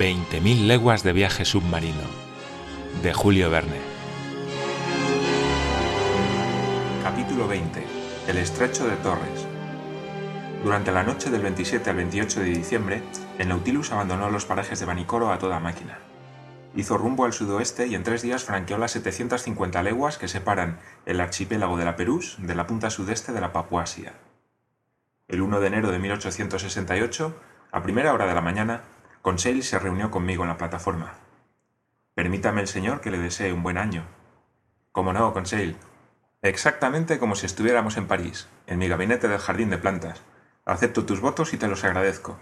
20.000 leguas de viaje submarino de Julio Verne. Capítulo 20. El estrecho de Torres. Durante la noche del 27 al 28 de diciembre, el Nautilus abandonó los parajes de Vanicoro a toda máquina. Hizo rumbo al sudoeste y en tres días franqueó las 750 leguas que separan el archipiélago de la Perús de la punta sudeste de la Papuasia. El 1 de enero de 1868, a primera hora de la mañana, Conseil se reunió conmigo en la plataforma. Permítame el señor que le desee un buen año. ¿Cómo no, Conseil? Exactamente como si estuviéramos en París, en mi gabinete del jardín de plantas. Acepto tus votos y te los agradezco.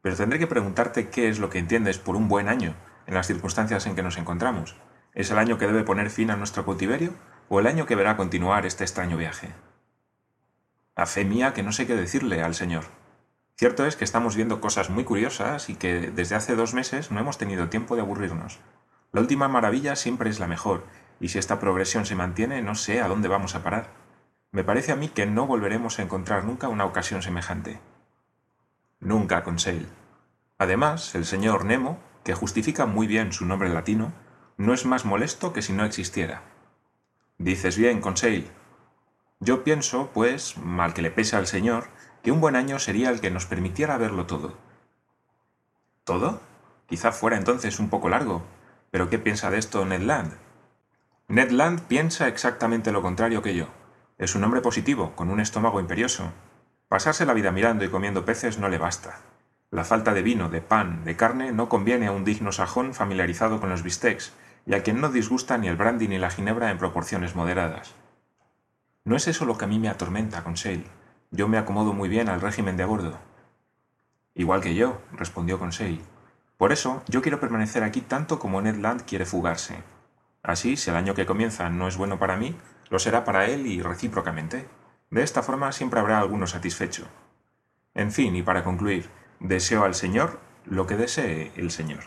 Pero tendré que preguntarte qué es lo que entiendes por un buen año en las circunstancias en que nos encontramos. ¿Es el año que debe poner fin a nuestro cautiverio o el año que verá continuar este extraño viaje? A fe mía que no sé qué decirle al señor. Cierto es que estamos viendo cosas muy curiosas y que desde hace dos meses no hemos tenido tiempo de aburrirnos. La última maravilla siempre es la mejor, y si esta progresión se mantiene no sé a dónde vamos a parar. Me parece a mí que no volveremos a encontrar nunca una ocasión semejante. Nunca, Conseil. Además, el señor Nemo, que justifica muy bien su nombre latino, no es más molesto que si no existiera. Dices bien, Conseil. Yo pienso, pues, mal que le pese al señor, que un buen año sería el que nos permitiera verlo todo. ¿Todo? Quizá fuera entonces un poco largo. ¿Pero qué piensa de esto Ned Land? Ned Land piensa exactamente lo contrario que yo. Es un hombre positivo, con un estómago imperioso. Pasarse la vida mirando y comiendo peces no le basta. La falta de vino, de pan, de carne no conviene a un digno sajón familiarizado con los bistecs, y a quien no disgusta ni el brandy ni la ginebra en proporciones moderadas. No es eso lo que a mí me atormenta, Conseil. Yo me acomodo muy bien al régimen de a bordo. Igual que yo, respondió Conseil. Por eso yo quiero permanecer aquí tanto como Ned Land quiere fugarse. Así, si el año que comienza no es bueno para mí, lo será para él y recíprocamente. De esta forma siempre habrá alguno satisfecho. En fin, y para concluir, deseo al Señor lo que desee el Señor.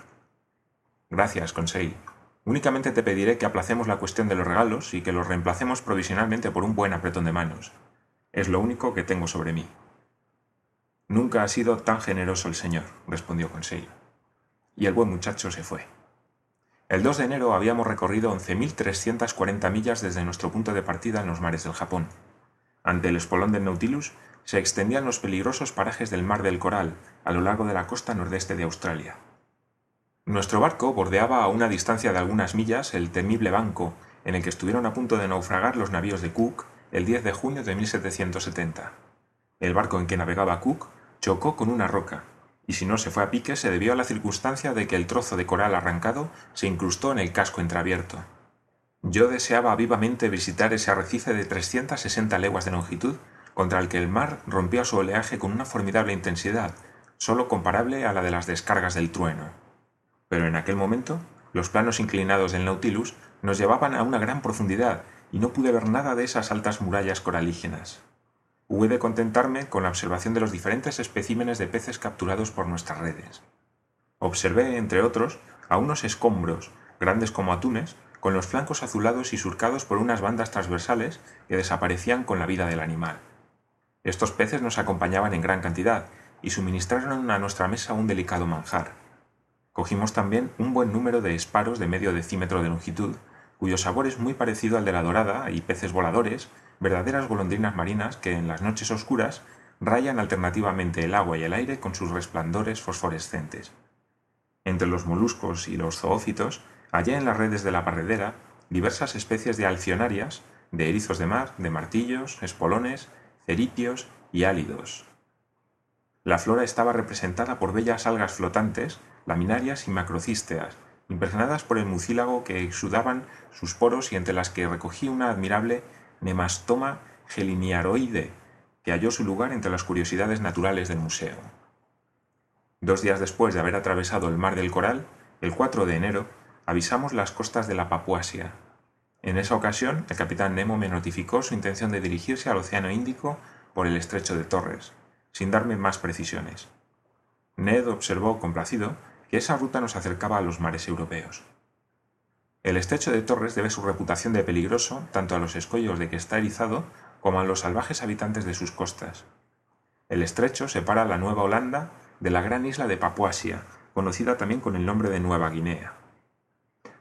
Gracias, Conseil. Únicamente te pediré que aplacemos la cuestión de los regalos y que los reemplacemos provisionalmente por un buen apretón de manos. Es lo único que tengo sobre mí. Nunca ha sido tan generoso el señor, respondió Conseil. Y el buen muchacho se fue. El 2 de enero habíamos recorrido 11.340 millas desde nuestro punto de partida en los mares del Japón. Ante el espolón del Nautilus se extendían los peligrosos parajes del Mar del Coral a lo largo de la costa nordeste de Australia. Nuestro barco bordeaba a una distancia de algunas millas el temible banco en el que estuvieron a punto de naufragar los navíos de Cook el 10 de junio de 1770. El barco en que navegaba Cook chocó con una roca, y si no se fue a pique se debió a la circunstancia de que el trozo de coral arrancado se incrustó en el casco entreabierto. Yo deseaba vivamente visitar ese arrecife de 360 leguas de longitud contra el que el mar rompía su oleaje con una formidable intensidad, sólo comparable a la de las descargas del trueno. Pero en aquel momento, los planos inclinados del Nautilus nos llevaban a una gran profundidad y no pude ver nada de esas altas murallas coralígenas. Hubo de contentarme con la observación de los diferentes especímenes de peces capturados por nuestras redes. Observé, entre otros, a unos escombros, grandes como atunes, con los flancos azulados y surcados por unas bandas transversales que desaparecían con la vida del animal. Estos peces nos acompañaban en gran cantidad y suministraron a nuestra mesa un delicado manjar. Cogimos también un buen número de esparos de medio decímetro de longitud, cuyo sabor es muy parecido al de la dorada y peces voladores, verdaderas golondrinas marinas que en las noches oscuras rayan alternativamente el agua y el aire con sus resplandores fosforescentes. Entre los moluscos y los zoófitos hallé en las redes de la barredera diversas especies de alcionarias, de erizos de mar, de martillos, espolones, ceripios y álidos. La flora estaba representada por bellas algas flotantes, laminarias y macrocísteas, impregnadas por el mucílago que exudaban sus poros y entre las que recogí una admirable nemastoma geliniaroide que halló su lugar entre las curiosidades naturales del museo. Dos días después de haber atravesado el mar del Coral, el 4 de enero, avisamos las costas de la Papuasia. En esa ocasión, el capitán Nemo me notificó su intención de dirigirse al Océano Índico por el estrecho de Torres, sin darme más precisiones. Ned observó complacido que esa ruta nos acercaba a los mares europeos. El estrecho de Torres debe su reputación de peligroso tanto a los escollos de que está erizado como a los salvajes habitantes de sus costas. El estrecho separa la Nueva Holanda de la gran isla de Papuasia, conocida también con el nombre de Nueva Guinea.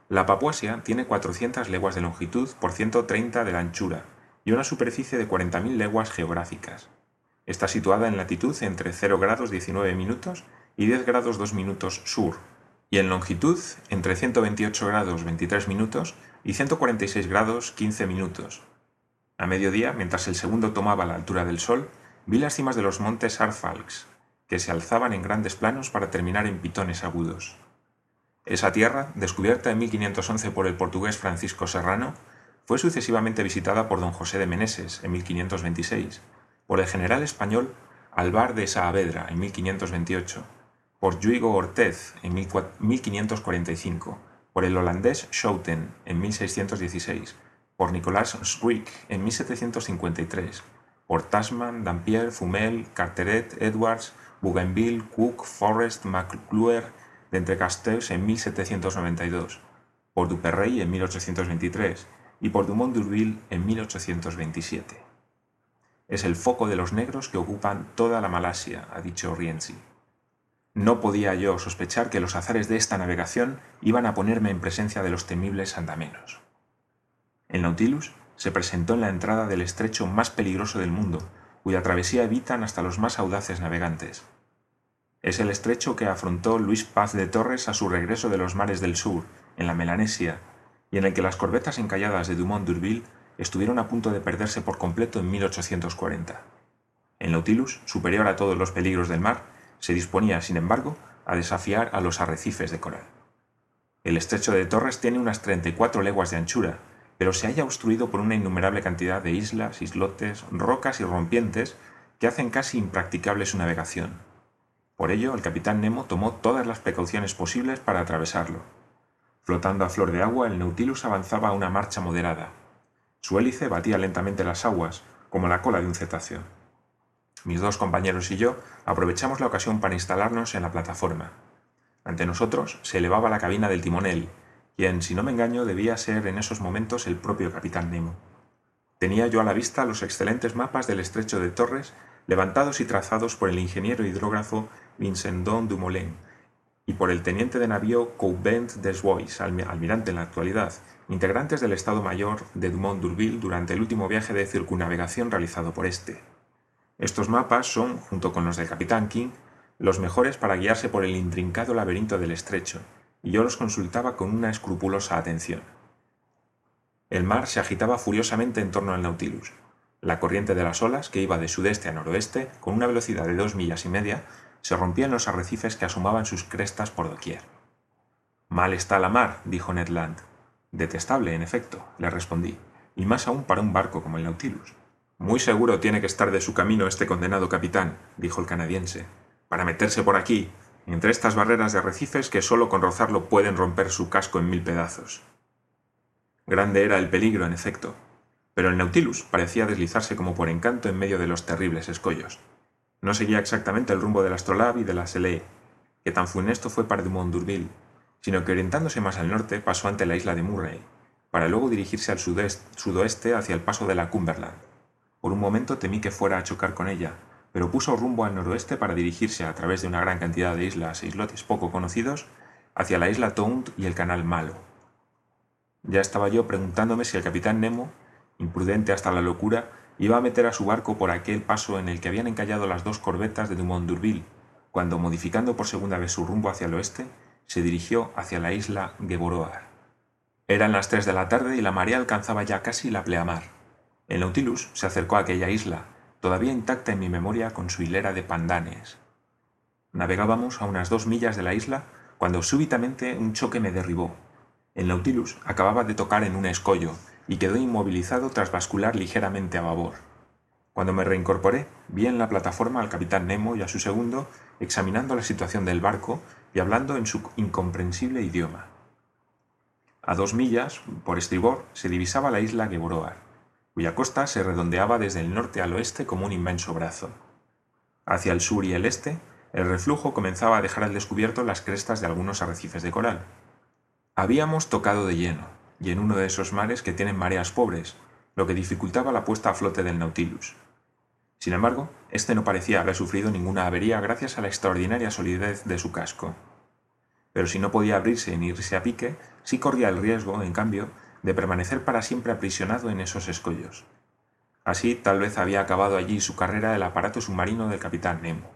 La Papuasia tiene 400 leguas de longitud por 130 de la anchura y una superficie de 40.000 leguas geográficas. Está situada en latitud entre 0 grados 19 minutos y 10 grados 2 minutos sur, y en longitud entre 128 grados 23 minutos y 146 grados 15 minutos. A mediodía, mientras el segundo tomaba la altura del sol, vi las cimas de los montes Arfalks, que se alzaban en grandes planos para terminar en pitones agudos. Esa tierra, descubierta en 1511 por el portugués Francisco Serrano, fue sucesivamente visitada por don José de Meneses en 1526, por el general español Alvar de Saavedra en 1528, por Juigo Ortez en 1545, por el holandés Schouten en 1616, por Nicolas Schwick en 1753, por Tasman, Dampier, Fumel, Carteret, Edwards, Bougainville, Cook, Forrest, McClure, d'Entrecasteaux en 1792, por Duperrey en 1823 y por Dumont d'Urville en 1827. Es el foco de los negros que ocupan toda la Malasia, ha dicho Rienzi. No podía yo sospechar que los azares de esta navegación iban a ponerme en presencia de los temibles andamenos. El Nautilus se presentó en la entrada del estrecho más peligroso del mundo, cuya travesía evitan hasta los más audaces navegantes. Es el estrecho que afrontó Luis Paz de Torres a su regreso de los mares del sur, en la Melanesia, y en el que las corbetas encalladas de Dumont d'Urville estuvieron a punto de perderse por completo en 1840. El Nautilus, superior a todos los peligros del mar, se disponía, sin embargo, a desafiar a los arrecifes de coral. El estrecho de Torres tiene unas 34 leguas de anchura, pero se halla obstruido por una innumerable cantidad de islas, islotes, rocas y rompientes que hacen casi impracticable su navegación. Por ello, el capitán Nemo tomó todas las precauciones posibles para atravesarlo. Flotando a flor de agua, el Nautilus avanzaba a una marcha moderada. Su hélice batía lentamente las aguas, como la cola de un cetáceo. Mis dos compañeros y yo aprovechamos la ocasión para instalarnos en la plataforma. Ante nosotros se elevaba la cabina del timonel, quien, si no me engaño, debía ser en esos momentos el propio capitán Nemo. Tenía yo a la vista los excelentes mapas del estrecho de Torres, levantados y trazados por el ingeniero hidrógrafo Vincendon Dumoulin y por el teniente de navío Coubent Desvois, almirante en la actualidad, integrantes del Estado Mayor de Dumont d'Urville durante el último viaje de circunnavegación realizado por este. Estos mapas son, junto con los del capitán King, los mejores para guiarse por el intrincado laberinto del estrecho, y yo los consultaba con una escrupulosa atención. El mar se agitaba furiosamente en torno al Nautilus. La corriente de las olas, que iba de sudeste a noroeste, con una velocidad de dos millas y media, se rompía en los arrecifes que asomaban sus crestas por doquier. Mal está la mar, dijo Ned Land. Detestable, en efecto, le respondí, y más aún para un barco como el Nautilus. Muy seguro tiene que estar de su camino este condenado capitán, dijo el canadiense, para meterse por aquí, entre estas barreras de arrecifes que solo con rozarlo pueden romper su casco en mil pedazos. Grande era el peligro, en efecto, pero el Nautilus parecía deslizarse como por encanto en medio de los terribles escollos. No seguía exactamente el rumbo del Astrolabe y de la Selée, que tan funesto fue para Dumont d'Urville, sino que orientándose más al norte pasó ante la isla de Murray, para luego dirigirse al sudoeste hacia el paso de la Cumberland. Por un momento temí que fuera a chocar con ella, pero puso rumbo al noroeste para dirigirse a través de una gran cantidad de islas e islotes poco conocidos hacia la isla Tound y el canal Malo. Ya estaba yo preguntándome si el capitán Nemo, imprudente hasta la locura, iba a meter a su barco por aquel paso en el que habían encallado las dos corbetas de Dumont d'Urville, cuando, modificando por segunda vez su rumbo hacia el oeste, se dirigió hacia la isla Geboroar. Eran las tres de la tarde y la marea alcanzaba ya casi la pleamar. El Nautilus se acercó a aquella isla, todavía intacta en mi memoria con su hilera de pandanes. Navegábamos a unas dos millas de la isla cuando súbitamente un choque me derribó. El Nautilus acababa de tocar en un escollo y quedó inmovilizado tras bascular ligeramente a babor. Cuando me reincorporé, vi en la plataforma al capitán Nemo y a su segundo examinando la situación del barco y hablando en su incomprensible idioma. A dos millas, por estribor, se divisaba la isla Geboroar cuya costa se redondeaba desde el norte al oeste como un inmenso brazo. Hacia el sur y el este, el reflujo comenzaba a dejar al descubierto las crestas de algunos arrecifes de coral. Habíamos tocado de lleno, y en uno de esos mares que tienen mareas pobres, lo que dificultaba la puesta a flote del Nautilus. Sin embargo, este no parecía haber sufrido ninguna avería gracias a la extraordinaria solidez de su casco. pero si no podía abrirse ni irse a pique, sí corría el riesgo, en cambio, de permanecer para siempre aprisionado en esos escollos. Así tal vez había acabado allí su carrera el aparato submarino del capitán Nemo.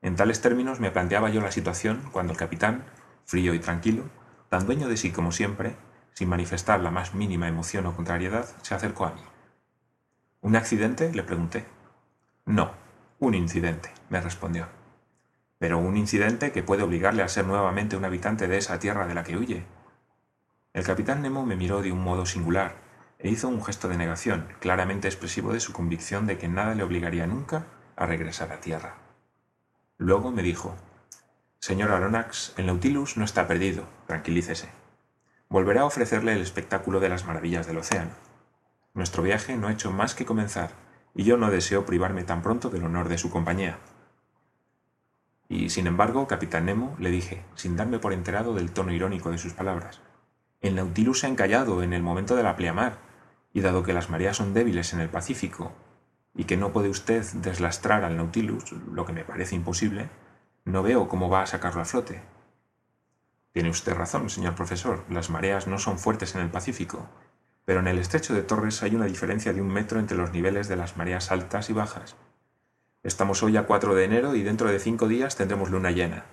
En tales términos me planteaba yo la situación cuando el capitán, frío y tranquilo, tan dueño de sí como siempre, sin manifestar la más mínima emoción o contrariedad, se acercó a mí. ¿Un accidente? le pregunté. No, un incidente, me respondió. Pero un incidente que puede obligarle a ser nuevamente un habitante de esa tierra de la que huye. El capitán Nemo me miró de un modo singular, e hizo un gesto de negación, claramente expresivo de su convicción de que nada le obligaría nunca a regresar a tierra. Luego me dijo, Señor Aronnax, el Nautilus no está perdido, tranquilícese. Volverá a ofrecerle el espectáculo de las maravillas del océano. Nuestro viaje no ha hecho más que comenzar, y yo no deseo privarme tan pronto del honor de su compañía. Y, sin embargo, capitán Nemo, le dije, sin darme por enterado del tono irónico de sus palabras, el Nautilus se ha encallado en el momento de la pleamar, y dado que las mareas son débiles en el Pacífico y que no puede usted deslastrar al Nautilus, lo que me parece imposible, no veo cómo va a sacarlo a flote. Tiene usted razón, señor profesor, las mareas no son fuertes en el Pacífico, pero en el estrecho de Torres hay una diferencia de un metro entre los niveles de las mareas altas y bajas. Estamos hoy a 4 de enero y dentro de cinco días tendremos luna llena.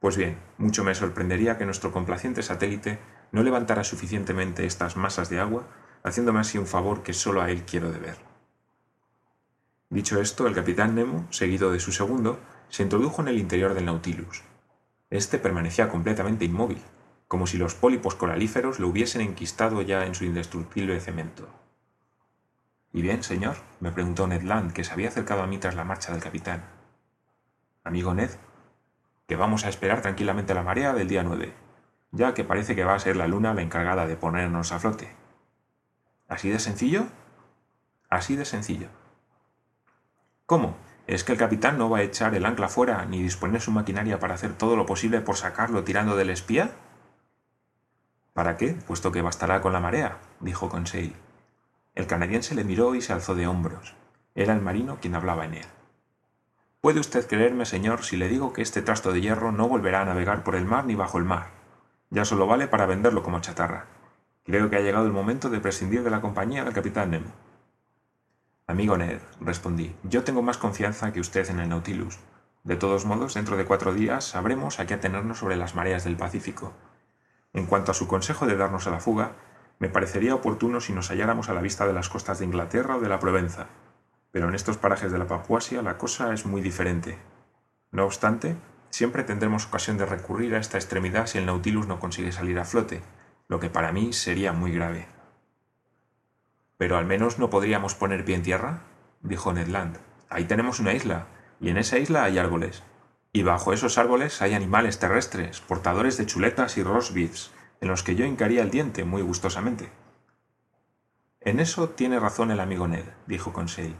Pues bien, mucho me sorprendería que nuestro complaciente satélite no levantara suficientemente estas masas de agua haciéndome así un favor que solo a él quiero deber. Dicho esto, el capitán Nemo, seguido de su segundo, se introdujo en el interior del Nautilus. Este permanecía completamente inmóvil, como si los pólipos coralíferos lo hubiesen enquistado ya en su indestructible cemento. ¿Y bien, señor? me preguntó Ned Land, que se había acercado a mí tras la marcha del capitán. Amigo Ned, que vamos a esperar tranquilamente la marea del día 9, ya que parece que va a ser la luna la encargada de ponernos a flote. ¿Así de sencillo? Así de sencillo. ¿Cómo? ¿Es que el capitán no va a echar el ancla fuera ni disponer su maquinaria para hacer todo lo posible por sacarlo tirando del espía? ¿Para qué? Puesto que bastará con la marea, dijo Conseil. El canadiense le miró y se alzó de hombros. Era el marino quien hablaba en él. Puede usted creerme, señor, si le digo que este trasto de hierro no volverá a navegar por el mar ni bajo el mar. Ya solo vale para venderlo como chatarra. Creo que ha llegado el momento de prescindir de la compañía del capitán Nemo. Amigo Ned, respondí, yo tengo más confianza que usted en el Nautilus. De todos modos, dentro de cuatro días sabremos a qué atenernos sobre las mareas del Pacífico. En cuanto a su consejo de darnos a la fuga, me parecería oportuno si nos halláramos a la vista de las costas de Inglaterra o de la Provenza, pero en estos parajes de la Papuasia la cosa es muy diferente. No obstante, siempre tendremos ocasión de recurrir a esta extremidad si el Nautilus no consigue salir a flote, lo que para mí sería muy grave. Pero al menos no podríamos poner pie en tierra, dijo Ned Land. Ahí tenemos una isla, y en esa isla hay árboles. Y bajo esos árboles hay animales terrestres, portadores de chuletas y roast beefs, en los que yo hincaría el diente muy gustosamente. En eso tiene razón el amigo Ned, dijo Conseil.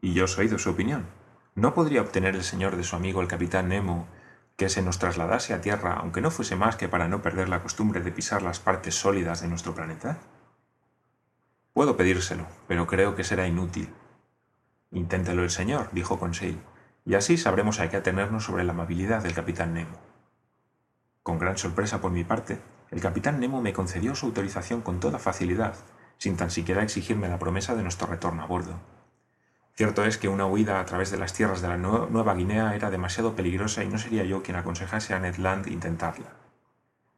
Y yo soy de su opinión. ¿No podría obtener el señor de su amigo el capitán Nemo que se nos trasladase a Tierra, aunque no fuese más que para no perder la costumbre de pisar las partes sólidas de nuestro planeta? Puedo pedírselo, pero creo que será inútil. Inténtelo el señor, dijo Conseil, y así sabremos a qué atenernos sobre la amabilidad del capitán Nemo. Con gran sorpresa por mi parte, el capitán Nemo me concedió su autorización con toda facilidad, sin tan siquiera exigirme la promesa de nuestro retorno a bordo. Cierto es que una huida a través de las tierras de la Nueva Guinea era demasiado peligrosa y no sería yo quien aconsejase a Ned Land intentarla.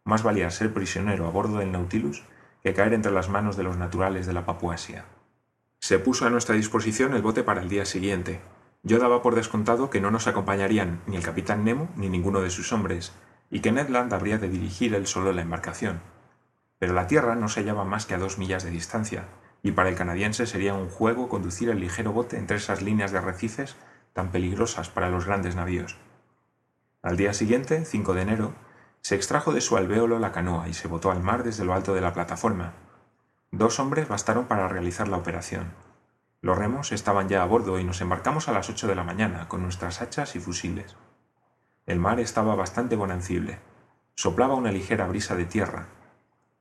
Más valía ser prisionero a bordo del Nautilus que caer entre las manos de los naturales de la Papuasia. Se puso a nuestra disposición el bote para el día siguiente. Yo daba por descontado que no nos acompañarían ni el capitán Nemo ni ninguno de sus hombres, y que Ned Land habría de dirigir él solo la embarcación. Pero la tierra no se hallaba más que a dos millas de distancia, y para el canadiense sería un juego conducir el ligero bote entre esas líneas de arrecifes tan peligrosas para los grandes navíos. Al día siguiente, 5 de enero, se extrajo de su alvéolo la canoa y se botó al mar desde lo alto de la plataforma. Dos hombres bastaron para realizar la operación. Los remos estaban ya a bordo y nos embarcamos a las ocho de la mañana con nuestras hachas y fusiles. El mar estaba bastante bonancible. Soplaba una ligera brisa de tierra.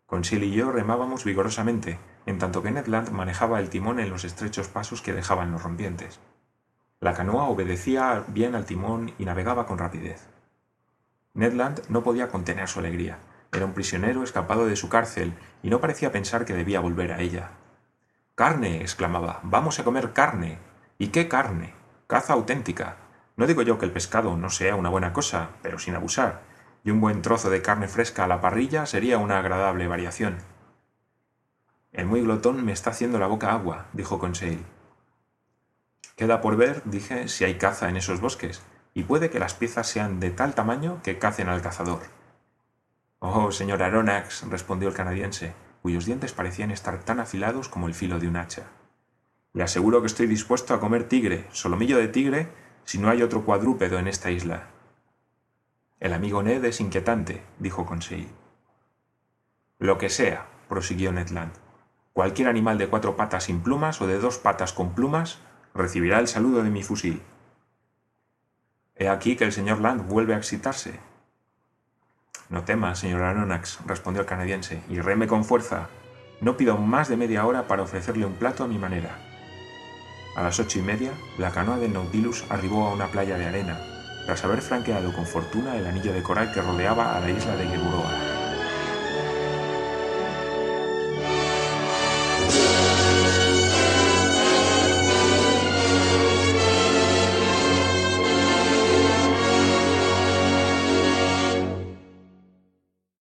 Consil y yo remábamos vigorosamente, en tanto que Ned Land manejaba el timón en los estrechos pasos que dejaban los rompientes. La canoa obedecía bien al timón y navegaba con rapidez. Ned Land no podía contener su alegría. Era un prisionero escapado de su cárcel y no parecía pensar que debía volver a ella. ¡Carne! exclamaba. ¡Vamos a comer carne! ¿Y qué carne? Caza auténtica. No digo yo que el pescado no sea una buena cosa, pero sin abusar, y un buen trozo de carne fresca a la parrilla sería una agradable variación. El muy glotón me está haciendo la boca agua, dijo Conseil. Queda por ver, dije, si hay caza en esos bosques, y puede que las piezas sean de tal tamaño que cacen al cazador. Oh, señor Aronnax, respondió el canadiense, cuyos dientes parecían estar tan afilados como el filo de un hacha. Le aseguro que estoy dispuesto a comer tigre, solomillo de tigre, si no hay otro cuadrúpedo en esta isla. El amigo Ned es inquietante, dijo Conseil. Lo que sea, prosiguió Ned Land. Cualquier animal de cuatro patas sin plumas o de dos patas con plumas recibirá el saludo de mi fusil. He aquí que el señor Land vuelve a excitarse, no temas, señor Aronnax, respondió el canadiense, y reme con fuerza. No pido más de media hora para ofrecerle un plato a mi manera. A las ocho y media, la canoa del Nautilus arribó a una playa de arena, tras haber franqueado con fortuna el anillo de coral que rodeaba a la isla de Gueburoa.